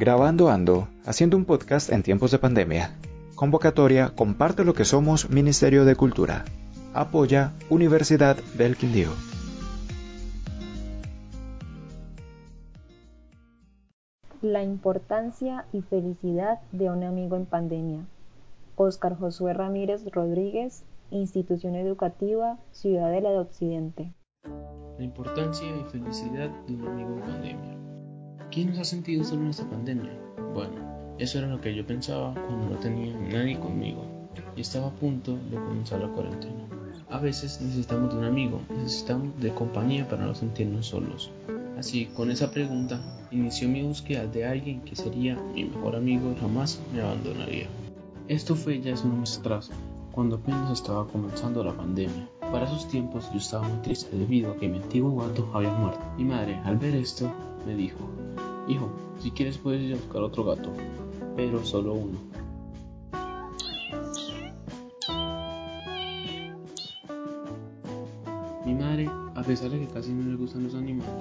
Grabando Ando, haciendo un podcast en tiempos de pandemia. Convocatoria Comparte lo que somos Ministerio de Cultura. Apoya Universidad del Quindío. La importancia y felicidad de un amigo en pandemia. Óscar Josué Ramírez Rodríguez, Institución Educativa, Ciudadela de Occidente. La importancia y felicidad de un amigo en pandemia. ¿Quién nos ha sentido solo en esta pandemia? Bueno, eso era lo que yo pensaba cuando no tenía nadie conmigo y estaba a punto de comenzar la cuarentena. A veces necesitamos de un amigo, necesitamos de compañía para no sentirnos solos. Así, con esa pregunta, inició mi búsqueda de alguien que sería mi mejor amigo y jamás me abandonaría. Esto fue ya hace unos atrás, cuando apenas estaba comenzando la pandemia. Para esos tiempos yo estaba muy triste debido a que mi antiguo gato había muerto. Mi madre, al ver esto, me dijo, Hijo, si quieres puedes ir a buscar otro gato, pero solo uno. Mi madre, a pesar de que casi no le gustan los animales,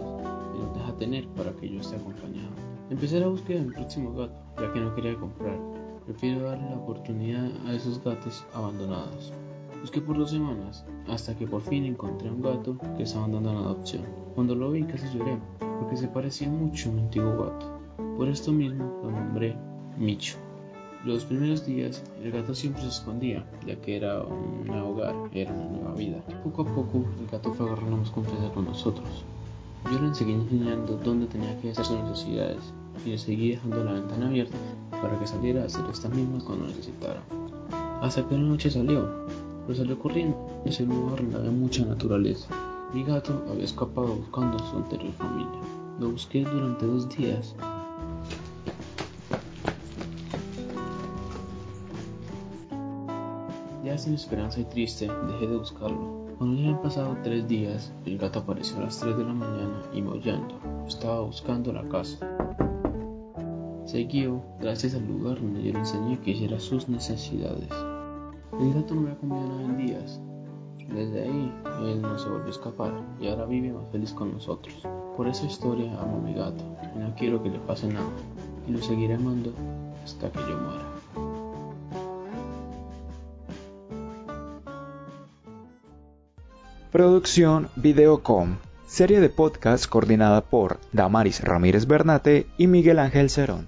me los deja tener para que yo esté acompañado. Empecé la búsqueda de mi próximo gato, ya que no quería comprar. Prefiero darle la oportunidad a esos gatos abandonados. Busqué por dos semanas, hasta que por fin encontré un gato que estaba dando en adopción. Cuando lo vi casi lloré, porque se parecía mucho a mi antiguo gato. Por esto mismo lo nombré Micho. Los primeros días el gato siempre se escondía, ya que era un nuevo hogar, era una nueva vida. Poco a poco el gato fue agarrando más confianza con nosotros. Yo le seguí enseñando dónde tenía que hacer sus necesidades y le seguí dejando la ventana abierta para que saliera a hacer esta misma cuando necesitara. Hasta que una noche salió, pero salió corriendo. Ese lugar había mucha naturaleza. Mi gato había escapado buscando a su anterior familia. Lo busqué durante dos días. Ya sin esperanza y triste, dejé de buscarlo. Cuando ya habían pasado tres días, el gato apareció a las 3 de la mañana y maullando. Estaba buscando la casa. Seguió gracias al lugar donde yo le enseñé que hiciera sus necesidades. El gato no había comido nada en días. Desde ahí, él no se volvió a escapar y ahora vive más feliz con nosotros. Por esa historia amo a mi gato y no quiero que le pase nada. Y lo seguiré amando hasta que yo muera. Producción Videocom. Serie de podcast coordinada por Damaris Ramírez Bernate y Miguel Ángel Cerón.